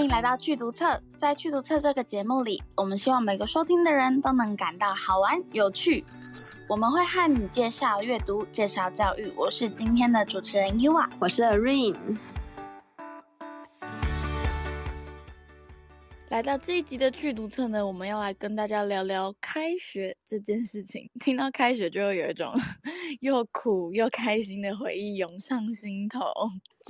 欢迎来到趣读册。在趣读册这个节目里，我们希望每个收听的人都能感到好玩有趣。我们会和你介绍阅读，介绍教育。我是今天的主持人 Yua，我是 Irene。来到这一集的趣读册呢，我们要来跟大家聊聊开学这件事情。听到开学，就会有一种 又苦又开心的回忆涌上心头。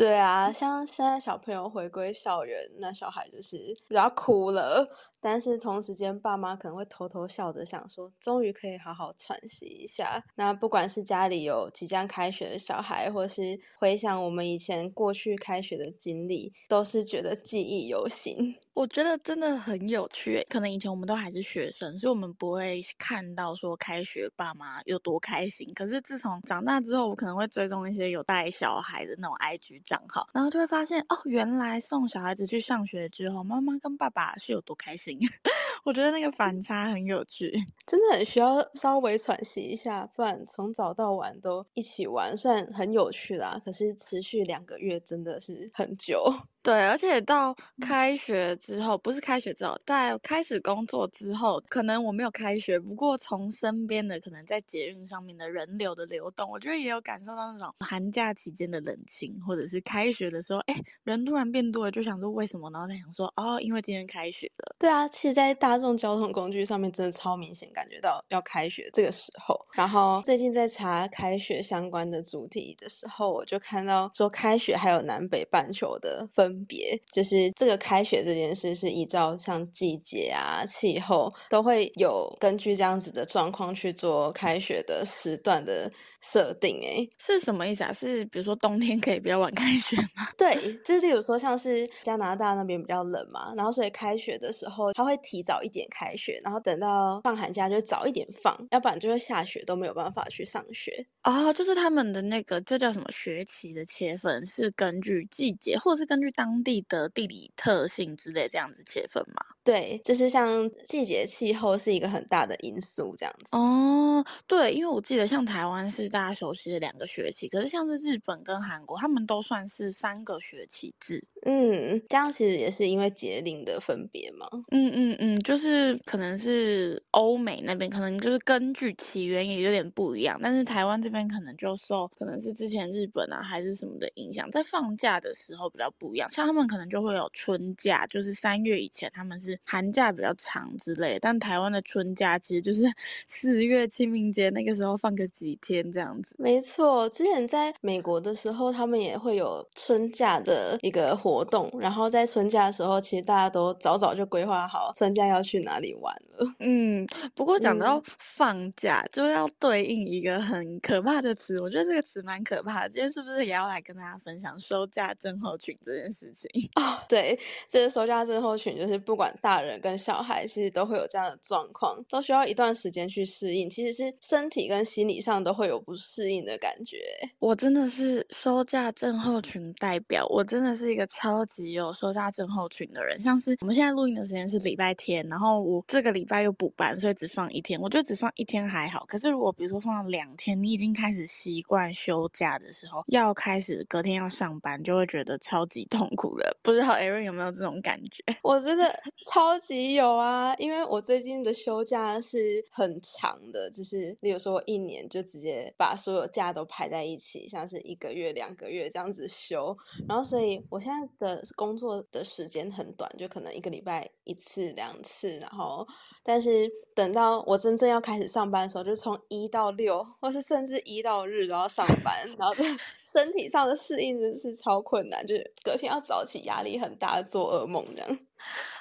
对啊，像现在小朋友回归校园，那小孩就是只要哭了，但是同时间爸妈可能会偷偷笑着想说，终于可以好好喘息一下。那不管是家里有即将开学的小孩，或是回想我们以前过去开学的经历，都是觉得记忆犹新。我觉得真的很有趣，可能以前我们都还是学生，所以我们不会看到说开学爸妈有多开心。可是自从长大之后，我可能会追踪一些有带小孩的那种 IG。账号，然后就会发现哦，原来送小孩子去上学之后，妈妈跟爸爸是有多开心。我觉得那个反差很有趣，真的很需要稍微喘息一下，不然从早到晚都一起玩，算很有趣啦，可是持续两个月真的是很久。对，而且到开学之后，不是开学之后，在开始工作之后，可能我没有开学，不过从身边的可能在捷运上面的人流的流动，我觉得也有感受到那种寒假期间的冷清，或者是开学的时候，哎，人突然变多了，就想说为什么？然后在想说，哦，因为今天开学了。对啊，其实，在大众交通工具上面，真的超明显感觉到要开学这个时候。然后最近在查开学相关的主题的时候，我就看到说开学还有南北半球的分。分别就是这个开学这件事是依照像季节啊、气候都会有根据这样子的状况去做开学的时段的设定。哎，是什么意思啊？是比如说冬天可以比较晚开学吗？对，就是例如说像是加拿大那边比较冷嘛，然后所以开学的时候他会提早一点开学，然后等到放寒假就早一点放，要不然就会下雪都没有办法去上学。哦，就是他们的那个这叫什么学期的切分是根据季节，或者是根据。当地的地理特性之类这样子切分吗？对，就是像季节气候是一个很大的因素这样子。哦，对，因为我记得像台湾是大家熟悉的两个学期，可是像是日本跟韩国，他们都算是三个学期制。嗯，这样其实也是因为节令的分别嘛。嗯嗯嗯，就是可能是欧美那边可能就是根据起源也有点不一样，但是台湾这边可能就受可能是之前日本啊还是什么的影响，在放假的时候比较不一样。像他们可能就会有春假，就是三月以前他们是寒假比较长之类，但台湾的春假其实就是 四月清明节那个时候放个几天这样子。没错，之前在美国的时候，他们也会有春假的一个活。活动，然后在春假的时候，其实大家都早早就规划好春假要去哪里玩了。嗯，不过讲到放假，嗯、就要对应一个很可怕的词，我觉得这个词蛮可怕的。今天是不是也要来跟大家分享收假症候群这件事情？哦，对，这个收假症候群就是不管大人跟小孩，其实都会有这样的状况，都需要一段时间去适应。其实是身体跟心理上都会有不适应的感觉。我真的是收假症候群代表，我真的是一个。超级有收假症候群的人，像是我们现在录音的时间是礼拜天，然后我这个礼拜又补班，所以只放一天。我觉得只放一天还好，可是如果比如说放了两天，你已经开始习惯休假的时候，要开始隔天要上班，就会觉得超级痛苦的。不知道 Aaron 有没有这种感觉？我真的超级有啊，因为我最近的休假是很长的，就是例如说我一年就直接把所有假都排在一起，像是一个月、两个月这样子休，然后所以我现在。的工作的时间很短，就可能一个礼拜一次两次，然后，但是等到我真正要开始上班的时候，就从一到六，或是甚至一到日都要上班，然后 身体上的适应真是超困难，就是隔天要早起，压力很大，做噩梦这样。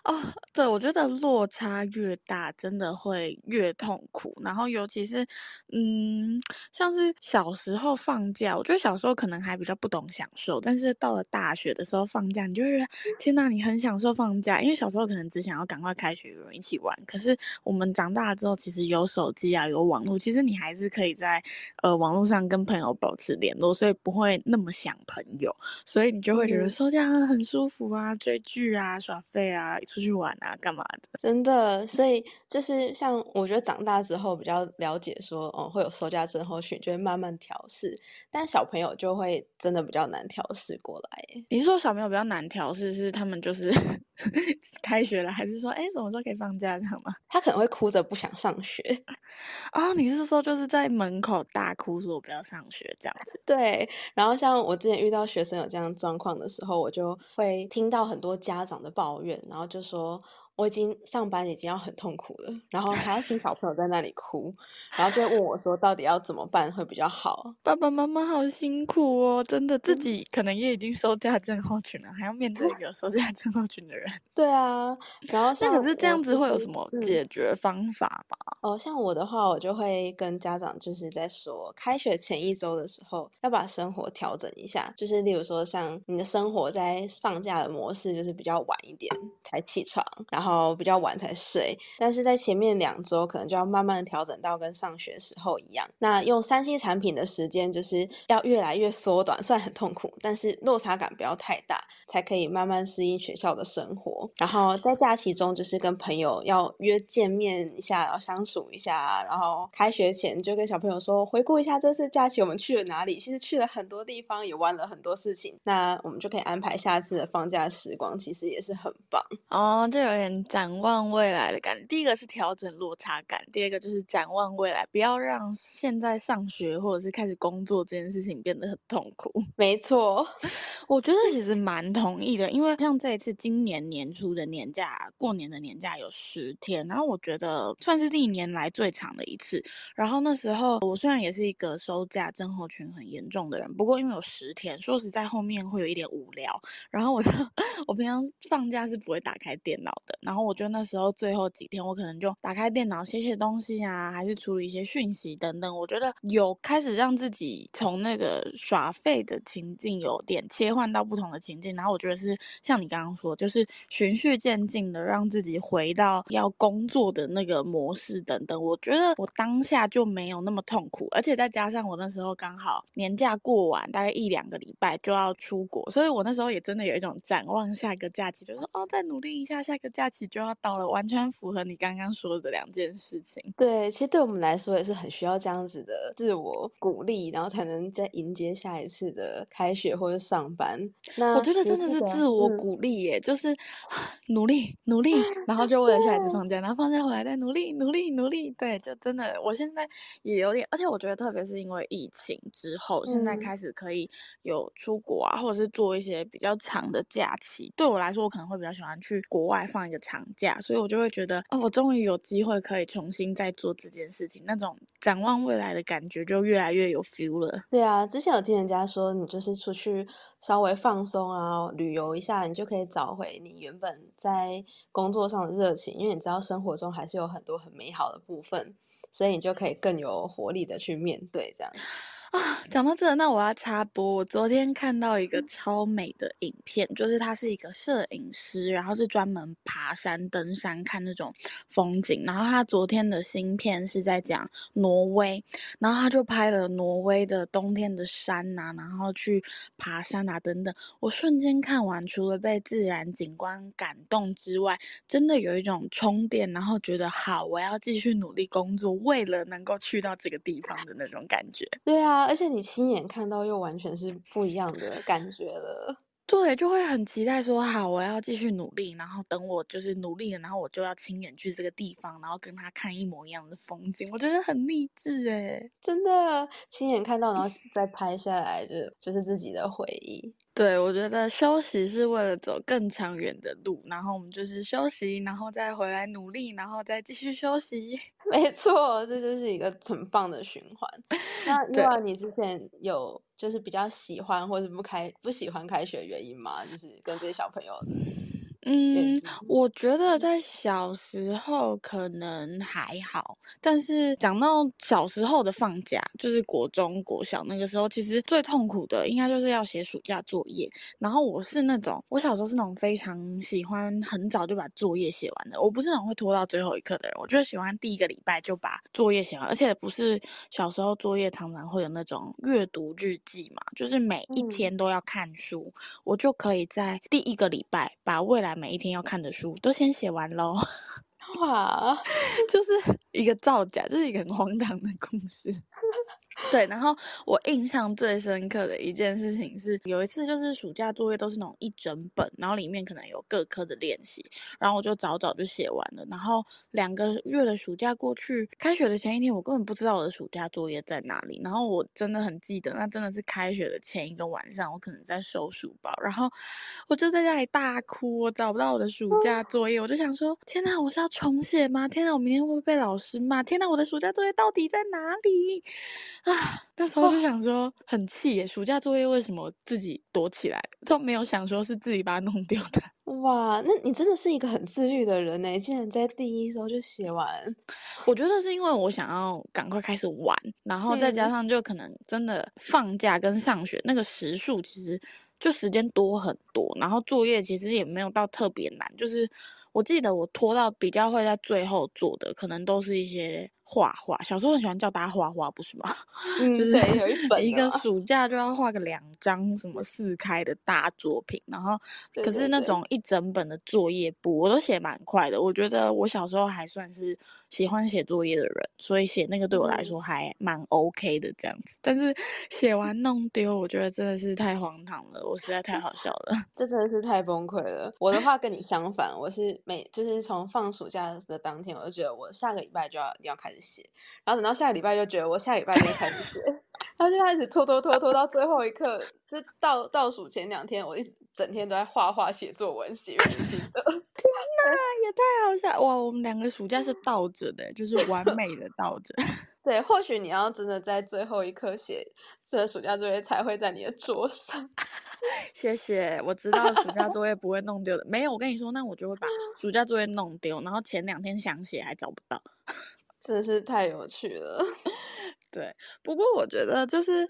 哦，对，我觉得落差越大，真的会越痛苦。然后，尤其是，嗯，像是小时候放假，我觉得小时候可能还比较不懂享受，但是到了大学的时候放假，你就会觉得天哪，你很享受放假，因为小时候可能只想要赶快开学，有人一起玩。可是我们长大了之后，其实有手机啊，有网络，其实你还是可以在呃网络上跟朋友保持联络，所以不会那么想朋友，所以你就会觉得收假很舒服啊，追剧啊，耍废。费啊，出去玩啊，干嘛的？真的，所以就是像我觉得长大之后比较了解说，哦、嗯，会有收假症候群，就会慢慢调试。但小朋友就会真的比较难调试过来。你是说小朋友比较难调试，是他们就是 开学了，还是说，哎，什么时候可以放假这样吗？他可能会哭着不想上学。哦，你是说就是在门口大哭说我不要上学这样子？对。然后像我之前遇到学生有这样状况的时候，我就会听到很多家长的抱怨，然后就说。我已经上班已经要很痛苦了，然后还要听小朋友在那里哭，然后就问我说到底要怎么办会比较好？爸爸妈妈好辛苦哦，真的自己可能也已经收假症候群了，还要面对一个收假症候群的人。对啊，然后像那可是这样子会有什么解决方法吗？哦，像我的话，我就会跟家长就是在说，开学前一周的时候要把生活调整一下，就是例如说像你的生活在放假的模式就是比较晚一点才起床，然后。哦，比较晚才睡，但是在前面两周可能就要慢慢的调整到跟上学时候一样。那用三 C 产品的时间就是要越来越缩短，虽然很痛苦，但是落差感不要太大，才可以慢慢适应学校的生活。然后在假期中就是跟朋友要约见面一下，然后相处一下。然后开学前就跟小朋友说，回顾一下这次假期我们去了哪里，其实去了很多地方，也玩了很多事情。那我们就可以安排下次的放假时光，其实也是很棒哦，这有点。展望未来的感觉，第一个是调整落差感，第二个就是展望未来，不要让现在上学或者是开始工作这件事情变得很痛苦。没错，我觉得其实蛮同意的，因为像这一次今年年初的年假，过年的年假有十天，然后我觉得算是历年来最长的一次。然后那时候我虽然也是一个收假症候群很严重的人，不过因为有十天，说实在后面会有一点无聊，然后我就 我平常放假是不会打开电脑的。然后我觉得那时候最后几天，我可能就打开电脑写写东西啊，还是处理一些讯息等等。我觉得有开始让自己从那个耍废的情境有点切换到不同的情境。然后我觉得是像你刚刚说，就是循序渐进的让自己回到要工作的那个模式等等。我觉得我当下就没有那么痛苦，而且再加上我那时候刚好年假过完，大概一两个礼拜就要出国，所以我那时候也真的有一种展望下一个假期，就是说哦，再努力一下，下一个假期。就要到了，完全符合你刚刚说的两件事情。对，其实对我们来说也是很需要这样子的自我鼓励，然后才能再迎接下一次的开学或者上班。那我觉得真的是自我鼓励耶，嗯、就是努力努力，然后就为了下一次放假，然后放假回来再努力努力努力。对，就真的，我现在也有点，而且我觉得特别是因为疫情之后，现在开始可以有出国啊，或者是做一些比较长的假期。对我来说，我可能会比较喜欢去国外放一个。长假，所以我就会觉得，哦，我终于有机会可以重新再做这件事情，那种展望未来的感觉就越来越有 feel 了。对啊，之前有听人家说，你就是出去稍微放松啊，旅游一下，你就可以找回你原本在工作上的热情，因为你知道生活中还是有很多很美好的部分，所以你就可以更有活力的去面对这样。啊，讲到这个，那我要插播。我昨天看到一个超美的影片，就是他是一个摄影师，然后是专门爬山、登山看那种风景。然后他昨天的新片是在讲挪威，然后他就拍了挪威的冬天的山呐、啊，然后去爬山啊等等。我瞬间看完，除了被自然景观感动之外，真的有一种充电，然后觉得好，我要继续努力工作，为了能够去到这个地方的那种感觉。对啊。而且你亲眼看到，又完全是不一样的感觉了。对，就会很期待说，好，我要继续努力，然后等我就是努力了，然后我就要亲眼去这个地方，然后跟他看一模一样的风景。我觉得很励志诶，真的亲眼看到，然后再拍下来就，就就是自己的回忆。对，我觉得休息是为了走更长远的路，然后我们就是休息，然后再回来努力，然后再继续休息。没错，这就是一个很棒的循环。那另外，你之前有就是比较喜欢或者不开不喜欢开学的原因吗？就是跟这些小朋友。嗯，我觉得在小时候可能还好，但是讲到小时候的放假，就是国中、国小那个时候，其实最痛苦的应该就是要写暑假作业。然后我是那种，我小时候是那种非常喜欢很早就把作业写完的，我不是那种会拖到最后一刻的人。我就喜欢第一个礼拜就把作业写完，而且不是小时候作业常常会有那种阅读日记嘛，就是每一天都要看书，嗯、我就可以在第一个礼拜把未来。来每一天要看的书都先写完喽。哇，就是一个造假，就是一个很荒唐的故事。对，然后我印象最深刻的一件事情是，有一次就是暑假作业都是那种一整本，然后里面可能有各科的练习，然后我就早早就写完了。然后两个月的暑假过去，开学的前一天，我根本不知道我的暑假作业在哪里。然后我真的很记得，那真的是开学的前一个晚上，我可能在收书包，然后我就在家里大哭，我找不到我的暑假 作业，我就想说，天哪，我是要重写吗？天哪，我明天会不会被老师骂？天哪，我的暑假作业到底在哪里？啊，那时候就想说很气耶，暑假作业为什么自己躲起来，都没有想说是自己把它弄丢的。哇，那你真的是一个很自律的人呢，竟然在第一周就写完。我觉得是因为我想要赶快开始玩，然后再加上就可能真的放假跟上学、嗯、那个时数其实就时间多很多，然后作业其实也没有到特别难，就是我记得我拖到比较会在最后做的，可能都是一些。画画，小时候很喜欢叫大家画画，不是吗？嗯、就是有一 本一个暑假就要画个两张什么四开的大作品，然后可是那种一整本的作业簿，我都写蛮快的。我觉得我小时候还算是喜欢写作业的人，所以写那个对我来说还蛮 OK 的这样子。嗯、但是写完弄丢，我觉得真的是太荒唐了，我实在太好笑了，这真的是太崩溃了。我的话跟你相反，我是每就是从放暑假的当天，我就觉得我下个礼拜就要要开始。写，然后等到下个礼拜就觉得我下礼拜就开始写，然后就开始拖拖拖拖到最后一刻，就倒倒数前两天，我一整天都在画画、写作文、写日记的。天哪，也太好笑哇！我们两个暑假是倒着的，就是完美的倒着。对，或许你要真的在最后一刻写，这暑假作业才会在你的桌上。谢谢，我知道暑假作业不会弄丢的。没有，我跟你说，那我就会把暑假作业弄丢，然后前两天想写还找不到。真是太有趣了。对，不过我觉得就是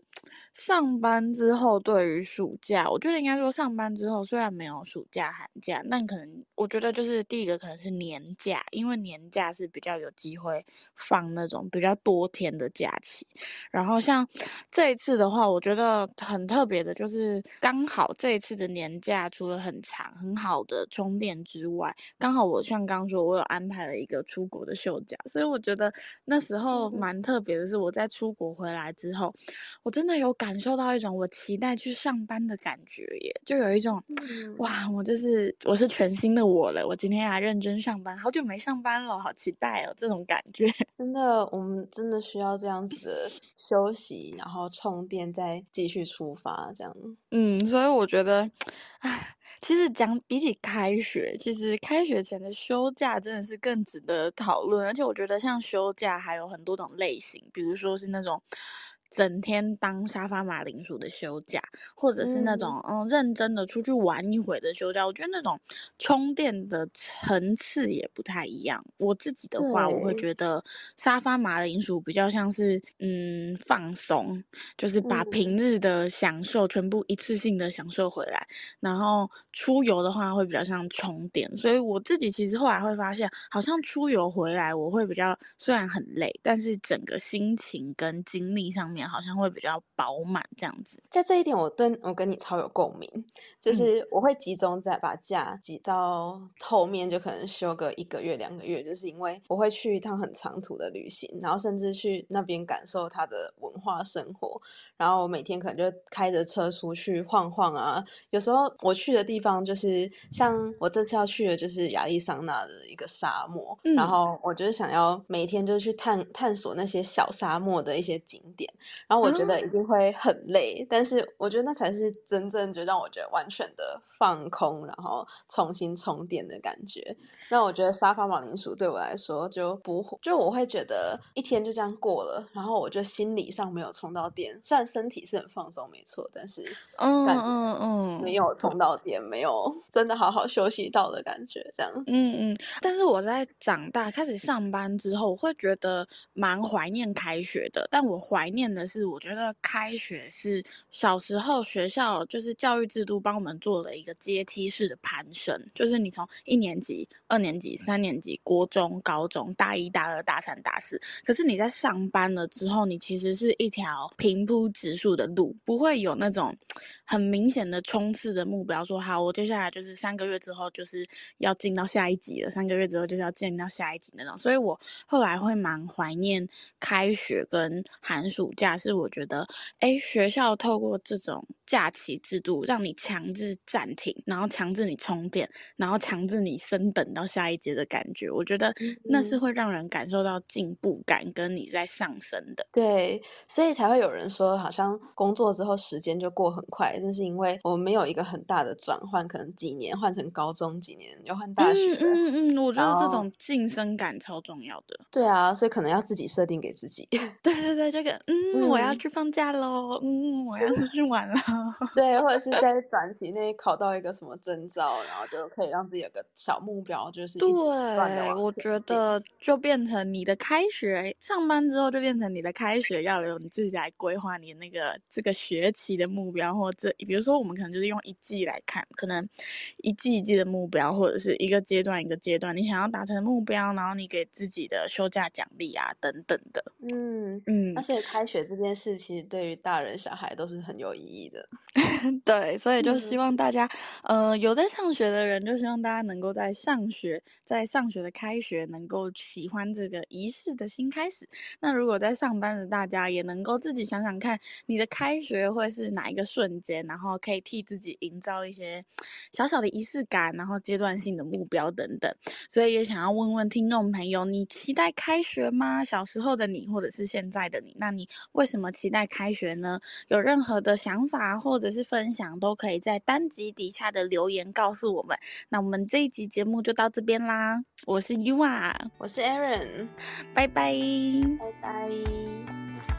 上班之后，对于暑假，我觉得应该说上班之后，虽然没有暑假寒假，但可能我觉得就是第一个可能是年假，因为年假是比较有机会放那种比较多天的假期。然后像这一次的话，我觉得很特别的就是刚好这一次的年假除了很长很好的充电之外，刚好我像刚刚说，我有安排了一个出国的休假，所以我觉得那时候蛮特别的是我在。出国回来之后，我真的有感受到一种我期待去上班的感觉耶，就有一种、嗯、哇，我就是我是全新的我了，我今天来认真上班，好久没上班了，好期待哦，这种感觉。真的，我们真的需要这样子的休息，然后充电，再继续出发，这样。嗯，所以我觉得，唉。其实讲比起开学，其实开学前的休假真的是更值得讨论，而且我觉得像休假还有很多种类型，比如说是那种。整天当沙发马铃薯的休假，或者是那种嗯，嗯认真的出去玩一回的休假，我觉得那种充电的层次也不太一样。我自己的话，我会觉得沙发马铃薯比较像是嗯放松，就是把平日的享受全部一次性的享受回来。然后出游的话会比较像充电，所以我自己其实后来会发现，好像出游回来我会比较虽然很累，但是整个心情跟精力上面。好像会比较饱满这样子，在这一点我对我跟你超有共鸣，就是我会集中在把假挤到后面，就可能休个一个月两个月，就是因为我会去一趟很长途的旅行，然后甚至去那边感受它的文化生活，然后我每天可能就开着车出去晃晃啊，有时候我去的地方就是像我这次要去的就是亚利桑那的一个沙漠，嗯、然后我就是想要每天就去探探索那些小沙漠的一些景点。然后我觉得一定会很累，嗯、但是我觉得那才是真正就让我觉得完全的放空，然后重新充电的感觉。那我觉得沙发马铃薯对我来说就不就我会觉得一天就这样过了，然后我觉得心理上没有充到电，虽然身体是很放松没错，但是嗯嗯嗯没有充到电，没有真的好好休息到的感觉，这样嗯嗯。但是我在长大开始上班之后，我会觉得蛮怀念开学的，但我怀念的。的是，我觉得开学是小时候学校就是教育制度帮我们做了一个阶梯式的攀升，就是你从一年级、二年级、三年级、国中、高中、大一、大二、大三、大四，可是你在上班了之后，你其实是一条平铺直述的路，不会有那种 很明显的冲刺的目标，说好，我接下来就是三个月之后就是要进到下一级了，三个月之后就是要进到下一级那种，所以我后来会蛮怀念开学跟寒暑假，是我觉得，哎，学校透过这种假期制度，让你强制暂停，然后强制你充电，然后强制你升等到下一阶的感觉，我觉得那是会让人感受到进步感跟你在上升的。对，所以才会有人说，好像工作之后时间就过很快，那是因为我们没有一个很大的转换，可能几年换成高中，几年又换大学。嗯嗯嗯，我觉得这种晋升感超重要的。对啊，所以可能要自己设定给自己。对 对对，这个嗯，嗯，我要去放假喽，嗯，我要出去玩了。对，或者是 在短期内考到一个什么证照，然后就可以让自己有个小目标，就是对，我觉得就变成你的开学，上班之后就变成你的开学要由你自己来规划你那个这个学期的目标，或者比如说我们可能就是用一季来看，可能一季一季的目标，或者是一个阶段一个阶段你想要达成目标，然后你给自己的休假奖励啊等等的，嗯。嗯，而且开学这件事其实对于大人小孩都是很有意义的。对，所以就希望大家，嗯、呃，有在上学的人，就希望大家能够在上学，在上学的开学，能够喜欢这个仪式的新开始。那如果在上班的大家，也能够自己想想看，你的开学会是哪一个瞬间，然后可以替自己营造一些小小的仪式感，然后阶段性的目标等等。所以也想要问问听众朋友，你期待开学吗？小时候的你，或者是现在的你，那你为什么期待开学呢？有任何的想法或者是分享，都可以在单集底下的留言告诉我们。那我们这一集节目就到这边啦，我是 Yua，我是 Aaron，拜拜，拜拜。